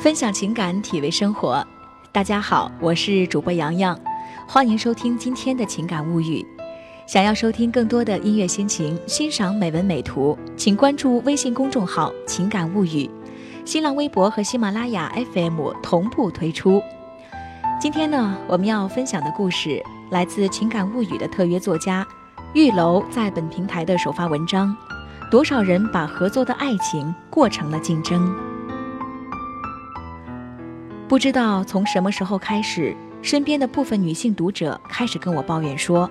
分享情感，体味生活。大家好，我是主播洋洋，欢迎收听今天的情感物语。想要收听更多的音乐心情，欣赏美文美图，请关注微信公众号“情感物语”，新浪微博和喜马拉雅 FM 同步推出。今天呢，我们要分享的故事来自《情感物语》的特约作家玉楼在本平台的首发文章。多少人把合作的爱情过成了竞争？不知道从什么时候开始，身边的部分女性读者开始跟我抱怨说，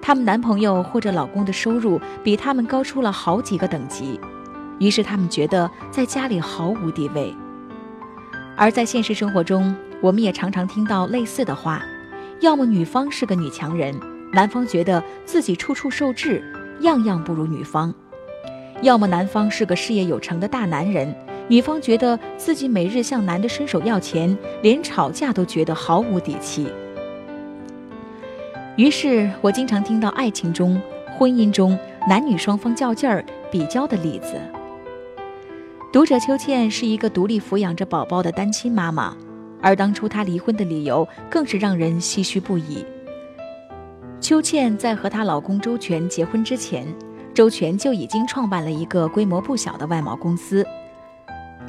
她们男朋友或者老公的收入比她们高出了好几个等级，于是她们觉得在家里毫无地位。而在现实生活中，我们也常常听到类似的话：要么女方是个女强人，男方觉得自己处处受制，样样不如女方；要么男方是个事业有成的大男人。女方觉得自己每日向男的伸手要钱，连吵架都觉得毫无底气。于是我经常听到爱情中、婚姻中男女双方较劲儿、比较的例子。读者秋倩是一个独立抚养着宝宝的单亲妈妈，而当初她离婚的理由更是让人唏嘘不已。秋倩在和她老公周全结婚之前，周全就已经创办了一个规模不小的外贸公司。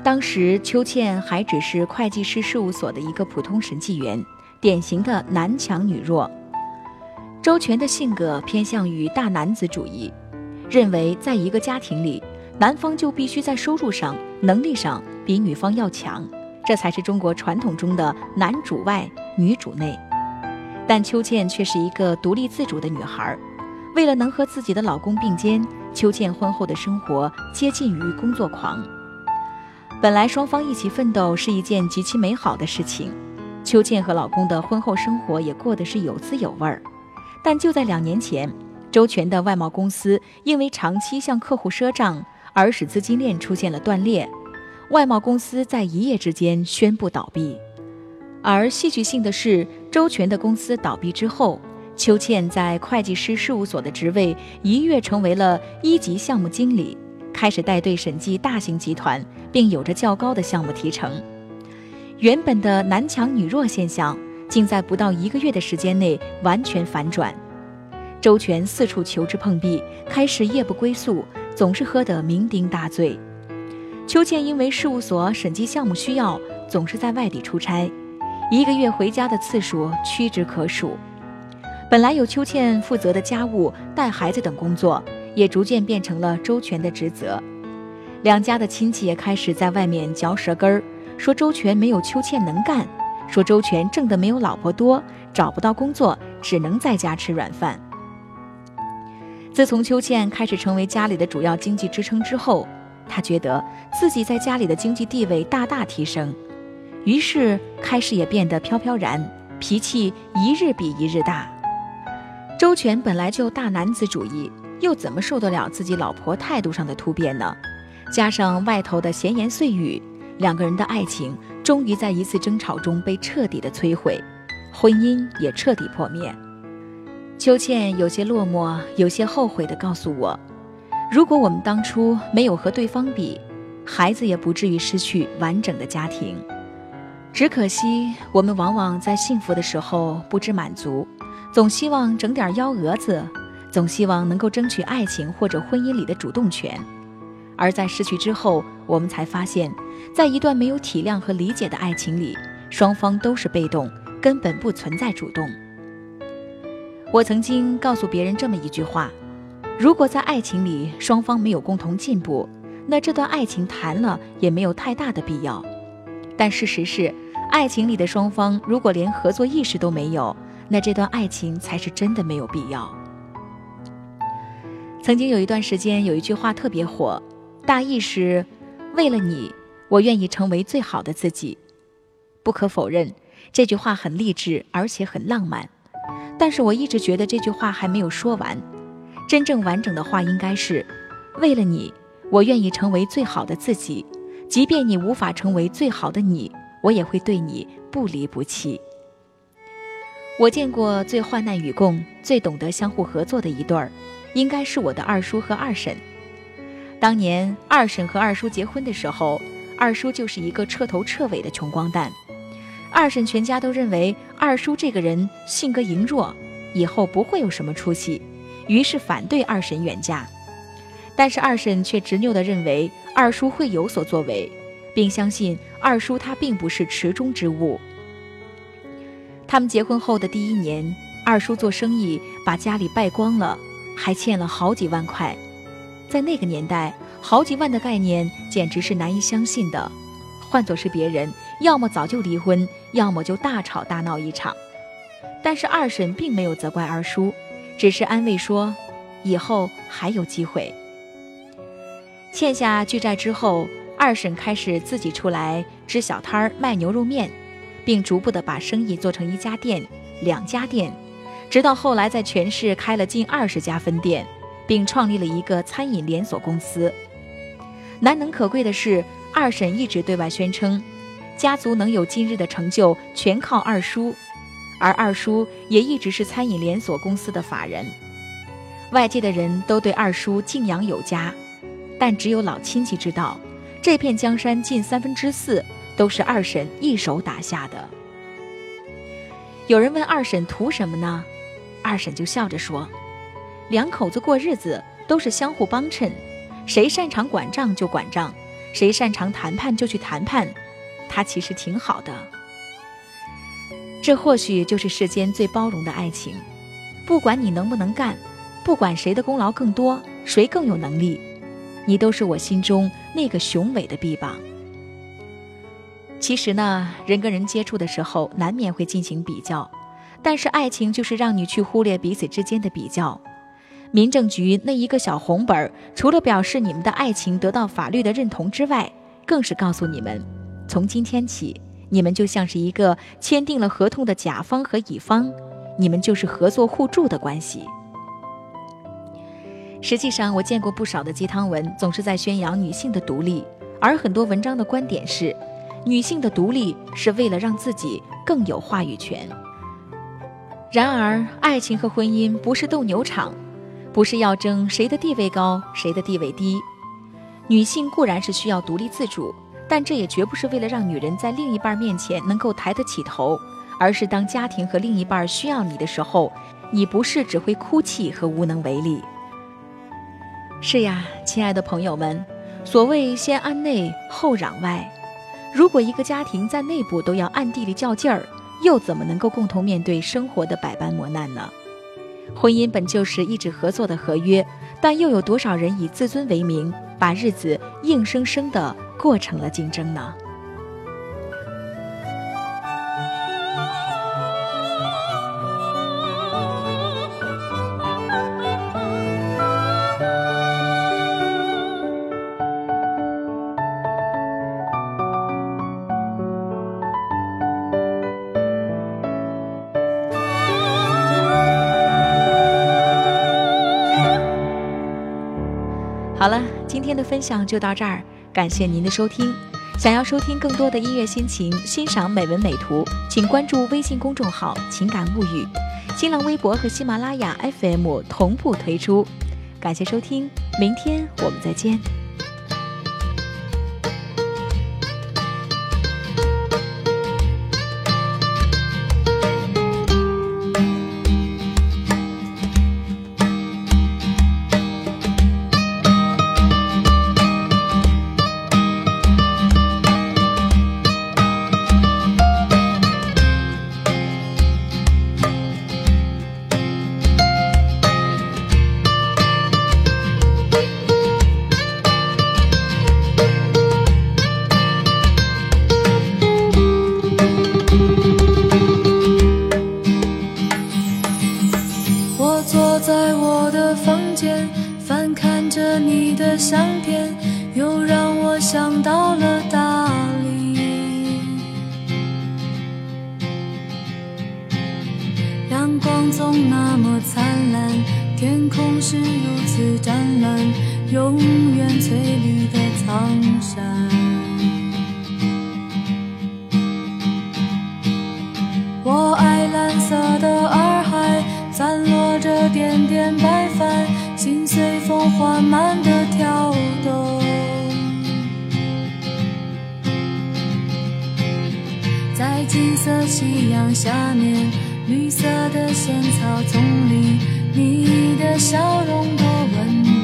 当时，邱倩还只是会计师事务所的一个普通审计员，典型的男强女弱。周全的性格偏向于大男子主义，认为在一个家庭里，男方就必须在收入上、能力上比女方要强，这才是中国传统中的男主外女主内。但邱倩却是一个独立自主的女孩，为了能和自己的老公并肩，邱倩婚后的生活接近于工作狂。本来双方一起奋斗是一件极其美好的事情，秋倩和老公的婚后生活也过得是有滋有味儿。但就在两年前，周全的外贸公司因为长期向客户赊账，而使资金链出现了断裂，外贸公司在一夜之间宣布倒闭。而戏剧性的是，周全的公司倒闭之后，秋倩在会计师事务所的职位一跃成为了一级项目经理。开始带队审计大型集团，并有着较高的项目提成。原本的男强女弱现象，竟在不到一个月的时间内完全反转。周全四处求职碰壁，开始夜不归宿，总是喝得酩酊大醉。邱倩因为事务所审计项目需要，总是在外地出差，一个月回家的次数屈指可数。本来有邱倩负责的家务、带孩子等工作。也逐渐变成了周全的职责，两家的亲戚也开始在外面嚼舌根儿，说周全没有秋倩能干，说周全挣的没有老婆多，找不到工作，只能在家吃软饭。自从秋倩开始成为家里的主要经济支撑之后，她觉得自己在家里的经济地位大大提升，于是开始也变得飘飘然，脾气一日比一日大。周全本来就大男子主义。又怎么受得了自己老婆态度上的突变呢？加上外头的闲言碎语，两个人的爱情终于在一次争吵中被彻底的摧毁，婚姻也彻底破灭。秋倩有些落寞，有些后悔地告诉我：“如果我们当初没有和对方比，孩子也不至于失去完整的家庭。只可惜我们往往在幸福的时候不知满足，总希望整点幺蛾子。”总希望能够争取爱情或者婚姻里的主动权，而在失去之后，我们才发现，在一段没有体谅和理解的爱情里，双方都是被动，根本不存在主动。我曾经告诉别人这么一句话：如果在爱情里双方没有共同进步，那这段爱情谈了也没有太大的必要。但事实是，爱情里的双方如果连合作意识都没有，那这段爱情才是真的没有必要。曾经有一段时间，有一句话特别火，大意是：为了你，我愿意成为最好的自己。不可否认，这句话很励志，而且很浪漫。但是我一直觉得这句话还没有说完。真正完整的话应该是：为了你，我愿意成为最好的自己。即便你无法成为最好的你，我也会对你不离不弃。我见过最患难与共、最懂得相互合作的一对儿。应该是我的二叔和二婶。当年二婶和二叔结婚的时候，二叔就是一个彻头彻尾的穷光蛋。二婶全家都认为二叔这个人性格羸弱，以后不会有什么出息，于是反对二婶远嫁。但是二婶却执拗地认为二叔会有所作为，并相信二叔他并不是池中之物。他们结婚后的第一年，二叔做生意把家里败光了，还欠了好几万块。在那个年代，好几万的概念简直是难以相信的。换作是别人，要么早就离婚，要么就大吵大闹一场。但是二婶并没有责怪二叔，只是安慰说：“以后还有机会。”欠下巨债之后，二婶开始自己出来支小摊儿卖牛肉面。并逐步的把生意做成一家店、两家店，直到后来在全市开了近二十家分店，并创立了一个餐饮连锁公司。难能可贵的是，二婶一直对外宣称，家族能有今日的成就全靠二叔，而二叔也一直是餐饮连锁公司的法人。外界的人都对二叔敬仰有加，但只有老亲戚知道，这片江山近三分之四。都是二婶一手打下的。有人问二婶图什么呢？二婶就笑着说：“两口子过日子都是相互帮衬，谁擅长管账就管账，谁擅长谈判就去谈判。他其实挺好的。这或许就是世间最包容的爱情。不管你能不能干，不管谁的功劳更多，谁更有能力，你都是我心中那个雄伟的臂膀。”其实呢，人跟人接触的时候难免会进行比较，但是爱情就是让你去忽略彼此之间的比较。民政局那一个小红本儿，除了表示你们的爱情得到法律的认同之外，更是告诉你们，从今天起，你们就像是一个签订了合同的甲方和乙方，你们就是合作互助的关系。实际上，我见过不少的鸡汤文，总是在宣扬女性的独立，而很多文章的观点是。女性的独立是为了让自己更有话语权。然而，爱情和婚姻不是斗牛场，不是要争谁的地位高，谁的地位低。女性固然是需要独立自主，但这也绝不是为了让女人在另一半面前能够抬得起头，而是当家庭和另一半需要你的时候，你不是只会哭泣和无能为力。是呀，亲爱的朋友们，所谓先安内后攘外。如果一个家庭在内部都要暗地里较劲儿，又怎么能够共同面对生活的百般磨难呢？婚姻本就是一纸合作的合约，但又有多少人以自尊为名，把日子硬生生的过成了竞争呢？好了，今天的分享就到这儿，感谢您的收听。想要收听更多的音乐心情，欣赏美文美图，请关注微信公众号“情感物语”，新浪微博和喜马拉雅 FM 同步推出。感谢收听，明天我们再见。阳光总那么灿烂天空是如此湛蓝永远翠绿的苍山。我爱蓝色的洱海散落着点点白帆心随风缓慢的跳动在金色夕阳下面绿色的仙草丛里，你的笑容多温暖。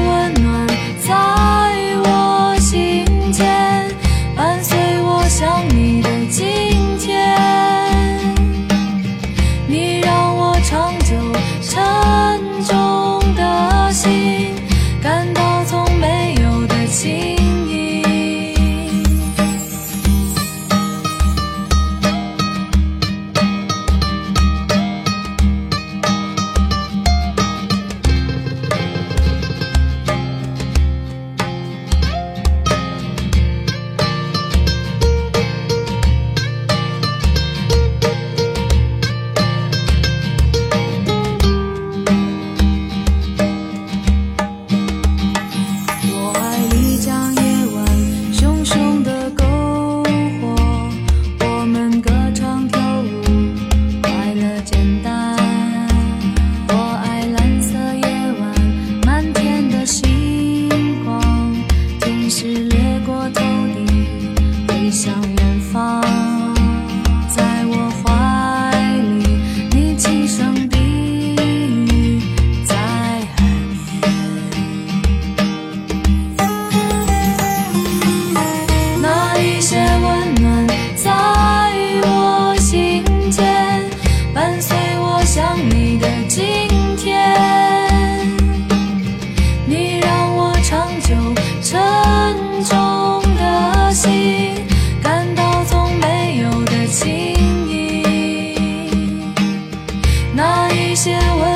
我一些温